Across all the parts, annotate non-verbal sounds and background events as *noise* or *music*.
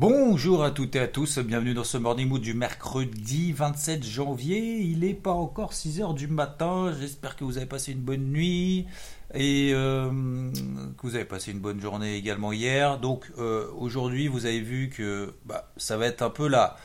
Bonjour à toutes et à tous, bienvenue dans ce Morning Mood du mercredi 27 janvier. Il n'est pas encore 6 heures du matin, j'espère que vous avez passé une bonne nuit et euh, que vous avez passé une bonne journée également hier. Donc euh, aujourd'hui, vous avez vu que bah, ça va être un peu là.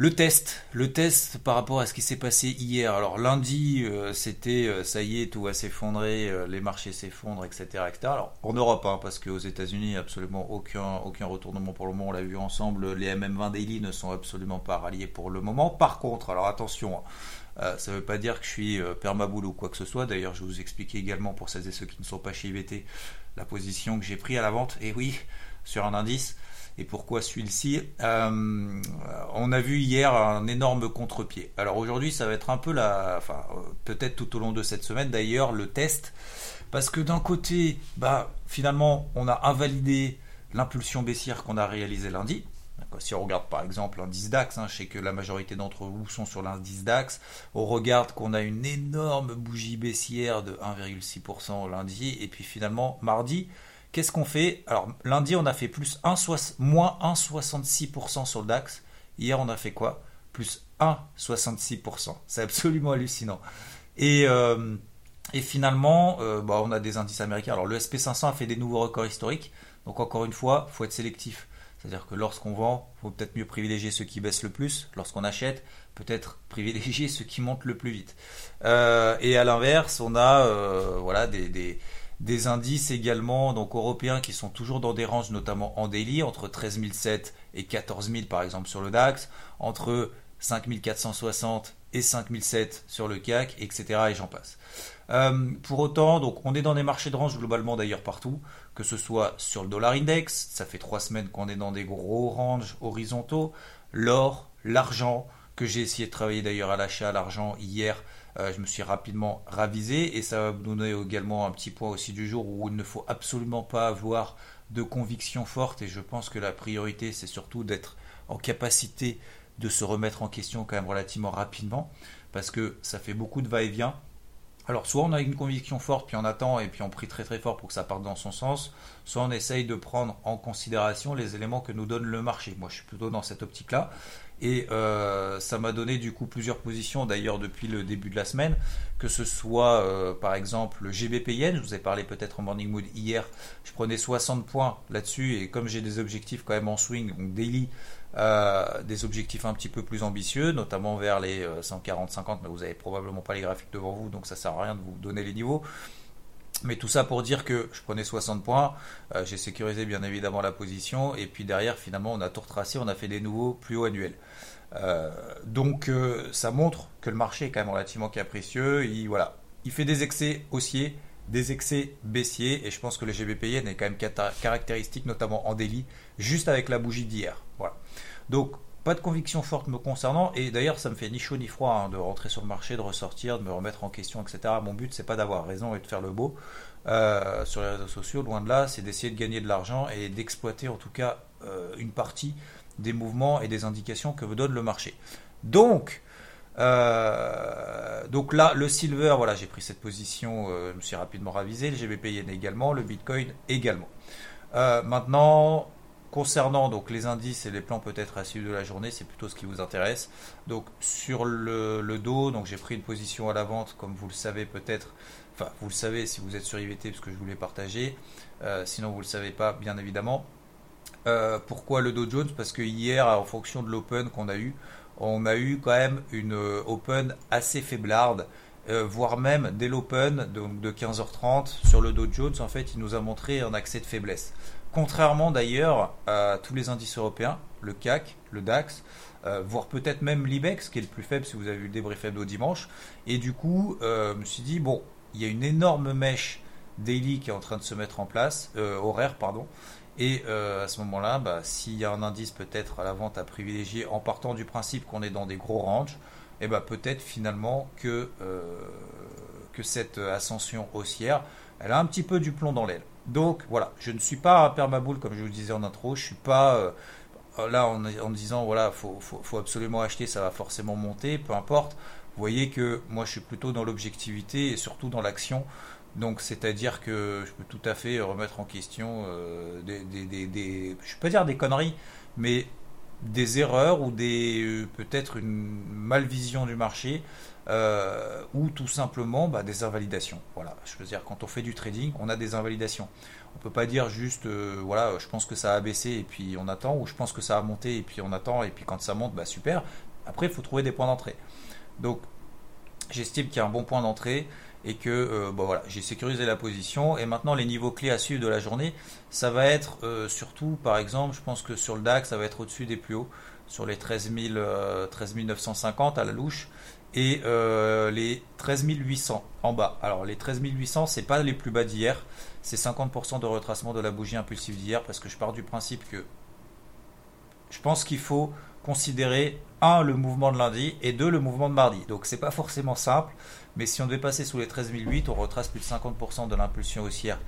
Le test, le test par rapport à ce qui s'est passé hier. Alors lundi, euh, c'était euh, ça y est, tout va s'effondrer, euh, les marchés s'effondrent, etc., etc. Alors en Europe, hein, parce qu'aux États-Unis, absolument aucun, aucun retournement pour le moment. On l'a vu ensemble, les MM20 daily ne sont absolument pas ralliés pour le moment. Par contre, alors attention. Hein, ça ne veut pas dire que je suis permaboule ou quoi que ce soit. D'ailleurs, je vous expliquer également pour celles et ceux qui ne sont pas chez IVT la position que j'ai pris à la vente. Et oui, sur un indice et pourquoi celui-ci euh, On a vu hier un énorme contre-pied. Alors aujourd'hui, ça va être un peu la, enfin euh, peut-être tout au long de cette semaine d'ailleurs le test, parce que d'un côté, bah finalement, on a invalidé l'impulsion baissière qu'on a réalisée lundi. Si on regarde par exemple l'indice DAX, hein, je sais que la majorité d'entre vous sont sur l'indice DAX, on regarde qu'on a une énorme bougie baissière de 1,6% lundi, et puis finalement mardi, Qu'est-ce qu'on fait? Alors lundi on a fait plus 1, moins 1,66% sur le DAX. Hier on a fait quoi? Plus 1,66%. C'est absolument hallucinant. Et, euh, finalement, euh, bah, on a des indices américains. Alors le SP500 a fait des nouveaux records historiques. Donc encore une fois, il faut être sélectif. C'est-à-dire que lorsqu'on vend, il faut peut-être mieux privilégier ceux qui baissent le plus. Lorsqu'on achète, peut-être *laughs* privilégier ceux qui montent le plus vite. Euh, et à l'inverse, on a voilà des des indices également donc européens qui sont toujours dans des ranges notamment en daily entre 13 007 et 14 000 par exemple sur le DAX, entre 5 460 et 5007 sur le CAC, etc. et j'en passe. Euh, pour autant, donc on est dans des marchés de range globalement d'ailleurs partout, que ce soit sur le dollar index, ça fait trois semaines qu'on est dans des gros ranges horizontaux, l'or, l'argent, que j'ai essayé de travailler d'ailleurs à l'achat, l'argent hier, euh, je me suis rapidement ravisé et ça va vous donner également un petit point aussi du jour où il ne faut absolument pas avoir de conviction forte et je pense que la priorité c'est surtout d'être en capacité de se remettre en question quand même relativement rapidement parce que ça fait beaucoup de va-et-vient. Alors soit on a une conviction forte puis on attend et puis on prie très très fort pour que ça parte dans son sens, soit on essaye de prendre en considération les éléments que nous donne le marché. Moi je suis plutôt dans cette optique là et euh, ça m'a donné du coup plusieurs positions d'ailleurs depuis le début de la semaine, que ce soit euh, par exemple le GBPN, je vous ai parlé peut-être en morning mood hier, je prenais 60 points là-dessus. Et comme j'ai des objectifs quand même en swing, donc daily, euh, des objectifs un petit peu plus ambitieux, notamment vers les 140-50, mais vous avez probablement pas les graphiques devant vous, donc ça sert à rien de vous donner les niveaux. Mais tout ça pour dire que je prenais 60 points, euh, j'ai sécurisé bien évidemment la position, et puis derrière finalement on a tout retracé, on a fait des nouveaux plus hauts annuels. Euh, donc euh, ça montre que le marché est quand même relativement capricieux, il, voilà, il fait des excès haussiers, des excès baissiers, et je pense que le GBPN est quand même caractéristique, notamment en délit, juste avec la bougie d'hier. Voilà. Donc pas de conviction forte me concernant, et d'ailleurs ça me fait ni chaud ni froid hein, de rentrer sur le marché, de ressortir, de me remettre en question, etc. Mon but c'est pas d'avoir raison et de faire le beau euh, sur les réseaux sociaux, loin de là, c'est d'essayer de gagner de l'argent et d'exploiter en tout cas euh, une partie des mouvements et des indications que me donne le marché. Donc, euh, donc là, le silver, voilà, j'ai pris cette position, je me suis rapidement ravisé, le GBP également, le Bitcoin également. maintenant, Concernant donc les indices et les plans peut-être à suivre de la journée, c'est plutôt ce qui vous intéresse. Donc sur le, dos, donc j'ai pris une position à la vente, comme vous le savez peut-être. Enfin, vous le savez si vous êtes sur IVT parce que je voulais partager. Euh, sinon, vous ne le savez pas, bien évidemment. Euh, pourquoi le Dow Jones? Parce que hier, en fonction de l'open qu'on a eu, on a eu quand même une euh, open assez faiblarde. voire même dès l'open de 15h30 sur le Dow Jones, en fait, il nous a montré un accès de faiblesse. Contrairement d'ailleurs à tous les indices européens, le CAC, le DAX, euh, voire peut-être même l'IBEX, qui est le plus faible si vous avez vu le débrief hebdo dimanche. Et du coup, euh, je me suis dit, bon, il y a une énorme mèche daily qui est en train de se mettre en place, horaire, pardon. Et à ce moment-là, bah, s'il y a un indice peut-être à la vente à privilégier en partant du principe qu'on est dans des gros ranges, et eh bah, peut-être finalement que, que cette ascension haussière, elle a un petit peu du plomb dans l'aile. Donc voilà, je ne suis pas un permaboule comme je vous disais en intro, je suis pas là en, disant voilà, faut, faut, absolument acheter, ça va forcément monter, peu importe. Vous voyez que moi je suis plutôt dans l'objectivité et surtout dans l'action. Donc c'est-à-dire que je peux tout à fait remettre en question euh, des, des, des, je peux dire des conneries, mais des erreurs ou des euh, peut-être une malvision du marché euh, ou tout simplement bah, des invalidations. Voilà, je veux dire quand on fait du trading, on a des invalidations. On peut pas dire juste, euh, voilà, je pense que ça a baissé et puis on attend, ou je pense que ça a monté et puis on attend, et puis quand ça monte, bah super. Après, il faut trouver des points d'entrée. Donc, j'estime qu'il y a un bon point d'entrée et que euh, bah, voilà, j'ai sécurisé la position. Et maintenant, les niveaux clés à suivre de la journée, ça va être surtout, par exemple, je pense que sur le DAX, ça va être au-dessus des plus hauts, sur les 13, 13 950 à la louche et les 13 800 en bas. Alors les 13 800, c'est pas les plus bas d'hier, c'est 50% de retracement de la bougie impulsive d'hier parce que je pars du principe que je pense qu'il faut considérer un le mouvement de lundi et deux le mouvement de mardi. Donc c'est pas forcément simple, mais si on devait passer sous les 13 008, on retrace plus de 50% de l'impulsion haussière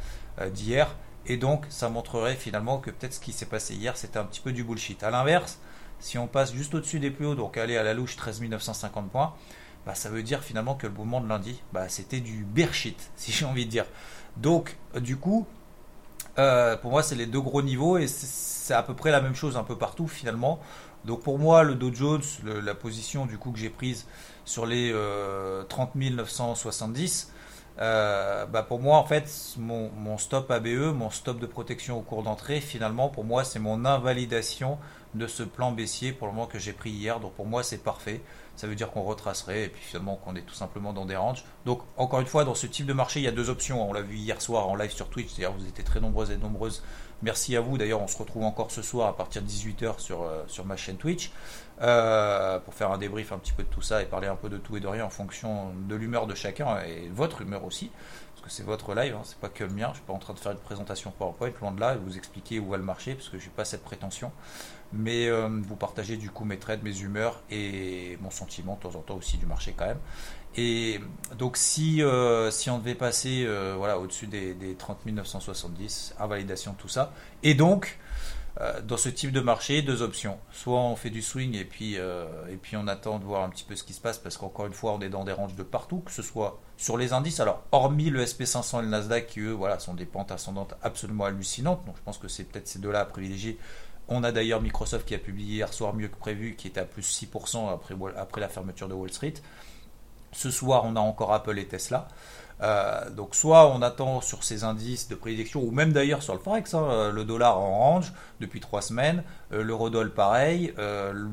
euh, d'hier et donc ça montrerait finalement que peut-être ce qui s'est passé hier c'était un petit peu du bullshit. À l'inverse, si on passe juste au-dessus des plus hauts, donc aller à la louche 13 950 points, bah, ça veut dire finalement que le mouvement de lundi, bah, c'était du bear shit, *laughs* si j'ai envie de dire. Donc, euh, du coup, euh, pour moi, c'est les deux gros niveaux et c'est à peu près la même chose un peu partout finalement. Donc pour moi, le Dow Jones, la position du coup que j'ai prise sur les 30 970, euh, bah pour moi en fait mon, stop ABE, mon stop de protection au cours d'entrée, finalement pour moi c'est mon invalidation de ce plan baissier pour le moment que j'ai pris hier. Donc pour moi c'est parfait ça veut dire qu'on retracerait et puis finalement qu'on est tout simplement dans des ranges. Donc encore une fois, dans ce type de marché, il y a deux options. On l'a vu hier soir en live sur Twitch, d'ailleurs vous étiez très nombreuses et nombreuses. Merci à vous. D'ailleurs, on se retrouve encore ce soir à partir de 18h sur, euh, sur ma chaîne Twitch euh, pour faire un débrief un petit peu de tout ça et parler un peu de tout et de rien en fonction de l'humeur de chacun et votre humeur aussi. Parce que c'est votre live, hein, c'est pas que le mien. Je suis pas en train de faire une présentation PowerPoint, loin de là, et vous expliquer où va le marché, parce que j'ai pas cette prétention mais euh, vous partagez du coup mes trades, mes humeurs et mon sentiment de temps en temps aussi du marché quand même. Et donc si, euh, si on devait passer euh, voilà, au-dessus des, des 30 970, invalidation, tout ça, et donc dans ce type de marché, deux options. Soit on fait du swing et puis, et puis on attend de voir un petit peu ce qui se passe parce qu'encore une fois on est dans des ranges de partout, que ce soit sur les indices, alors hormis le SP500 et le Nasdaq qui eux voilà, sont des pentes ascendantes absolument hallucinantes, donc je pense que c'est peut-être ces deux-là à privilégier on a d'ailleurs Microsoft qui a publié hier soir mieux que prévu, qui était à plus 6% après, après la fermeture de Wall Street. Ce soir, on a encore Apple et Tesla. Euh, donc soit on attend sur ces indices de prédiction, ou même d'ailleurs sur le Forex, hein, euh, le dollar en range depuis trois semaines, euh, l'eurodoll pareil,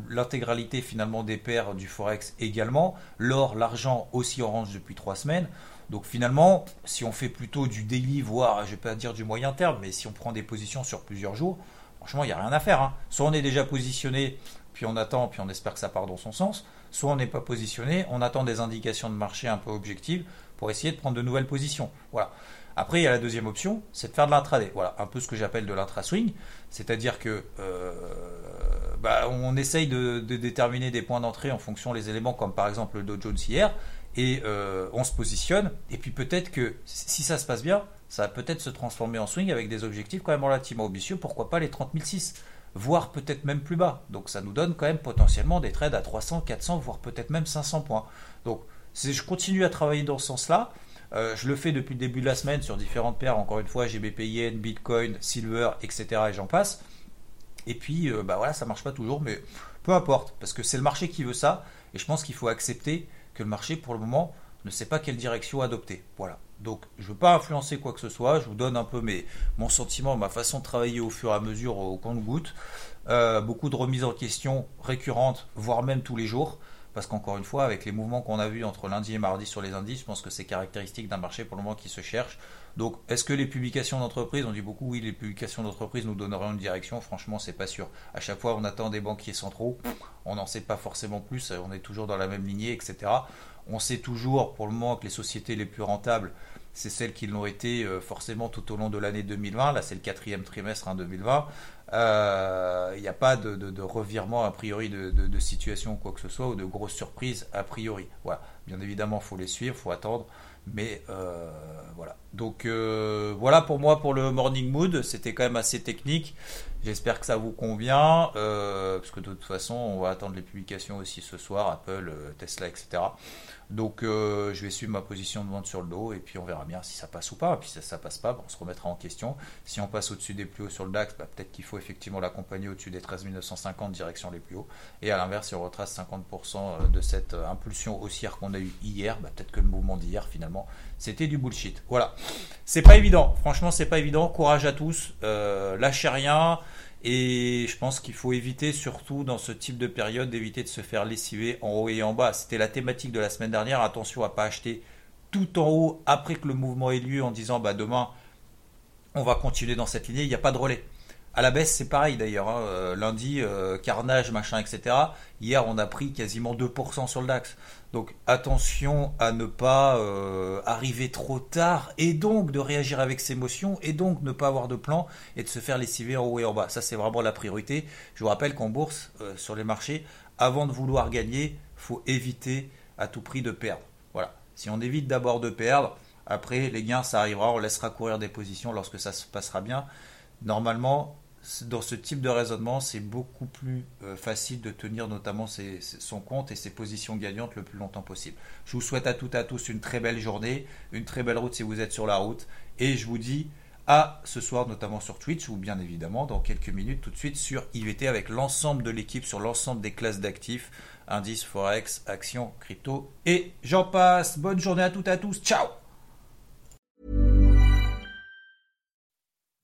l'intégralité finalement des paires du Forex également, l'or, l'argent aussi en range depuis trois semaines. Donc finalement, si on fait plutôt du daily, voire je vais pas dire du moyen terme, mais si on prend des positions sur plusieurs jours, franchement, il n'y a rien à faire. Hein. Soit on est déjà positionné, puis on attend, puis on espère que ça part dans son sens. Soit on n'est pas positionné, on attend des indications de marché un peu objectives pour essayer de prendre de nouvelles positions. Voilà. Après, il y a la deuxième option, c'est de faire de l'intraday. Voilà, un peu ce que j'appelle de l'intra-swing. C'est-à-dire que euh, bah, on essaye de, déterminer des points d'entrée en fonction des éléments, comme par exemple le Dow Jones hier, et euh, on se positionne. Et puis peut-être que si ça se passe bien, ça va peut-être se transformer en swing avec des objectifs quand même relativement ambitieux, pourquoi pas les 30 006, voire peut-être même plus bas. Donc ça nous donne quand même potentiellement des trades à 300, 400, voire peut-être même 500 points. Donc je continue à travailler dans ce sens-là. Euh, je le fais depuis le début de la semaine sur différentes paires, encore une fois, GBP Yen, Bitcoin, Silver, etc. et j'en passe. Et puis, euh, bah voilà, ça marche pas toujours, mais peu importe, parce que c'est le marché qui veut ça, et je pense qu'il faut accepter que le marché, pour le moment, ne sait pas quelle direction adopter. Voilà. Donc je ne veux pas influencer quoi que ce soit, je vous donne un peu mes, mon sentiment, ma façon de travailler au fur et à mesure au compte-goutte. Euh, beaucoup de remises en question récurrentes, voire même tous les jours. Parce qu'encore une fois, avec les mouvements qu'on a vus entre lundi et mardi sur les indices, je pense que c'est caractéristique d'un marché pour le moment qui se cherche. Donc, est-ce que les publications d'entreprise, on dit beaucoup oui, les publications d'entreprise nous donneraient une direction Franchement, c'est pas sûr. À chaque fois, on attend des banquiers centraux, on n'en sait pas forcément plus, on est toujours dans la même lignée, etc. On sait toujours pour le moment que les sociétés les plus rentables c'est celles qui l'ont été euh, forcément tout au long de l'année 2020. Là, c'est le quatrième trimestre en 2020. Il n'y a pas de, revirement a priori de, situation ou quoi que ce soit, ou de grosses surprises a priori. Voilà. Bien évidemment, faut les suivre, faut attendre. Mais euh, voilà. Donc euh, voilà pour moi pour le morning mood. C'était quand même assez technique. J'espère que ça vous convient. Euh, parce que de toute façon, on va attendre les publications aussi ce soir, Apple, Tesla, etc. Donc euh, je vais suivre ma position de vente sur le dos et puis on verra bien si ça passe ou pas. Et puis si ça passe pas, on se remettra en question. Si on passe au-dessus des plus hauts sur le DAX, bah, peut-être qu'il faut effectivement l'accompagner au-dessus des 13 950 direction les plus hauts. Et à l'inverse, si on retrace 50% euh, de cette euh, impulsion haussière qu'on a eu hier, bah, peut-être que le mouvement d'hier finalement c'était du bullshit. Voilà. C'est pas évident. Franchement, c'est pas évident. Courage à tous. lâchez rien. Et je pense qu'il faut éviter, surtout dans ce type de période, d'éviter de se faire lessiver en haut et en bas. C'était la thématique de la semaine dernière. Attention à pas acheter tout en haut après que le mouvement ait lieu en disant bah demain on va continuer dans cette lignée. Il n'y a pas de relais. À la baisse, c'est pareil d'ailleurs. Hein. Euh, lundi, euh, carnage, machin, etc. Hier, on a pris quasiment 2% sur le DAX. Donc attention à ne pas euh, arriver trop tard et donc de réagir avec ses émotions et donc ne pas avoir de plan et de se faire lessiver en haut et en bas. Ça, c'est vraiment la priorité. Je vous rappelle qu'en bourse, sur les marchés, avant de vouloir gagner, faut éviter à tout prix de perdre. Voilà. Si on évite d'abord de perdre, après les gains, ça arrivera. On laissera courir des positions lorsque ça se passera bien. Normalement, dans ce type de raisonnement, c'est beaucoup plus euh, facile de tenir notamment son compte et ses positions gagnantes le plus longtemps possible. Je vous souhaite à toutes et à tous une très belle journée, une très belle route si vous êtes sur la route, et je vous dis à ce soir notamment sur Twitch ou bien évidemment dans quelques minutes tout de suite sur IVT avec l'ensemble de l'équipe sur l'ensemble des classes d'actifs, indices, forex, actions, crypto et j'en passe. Bonne journée à toutes et à tous. Ciao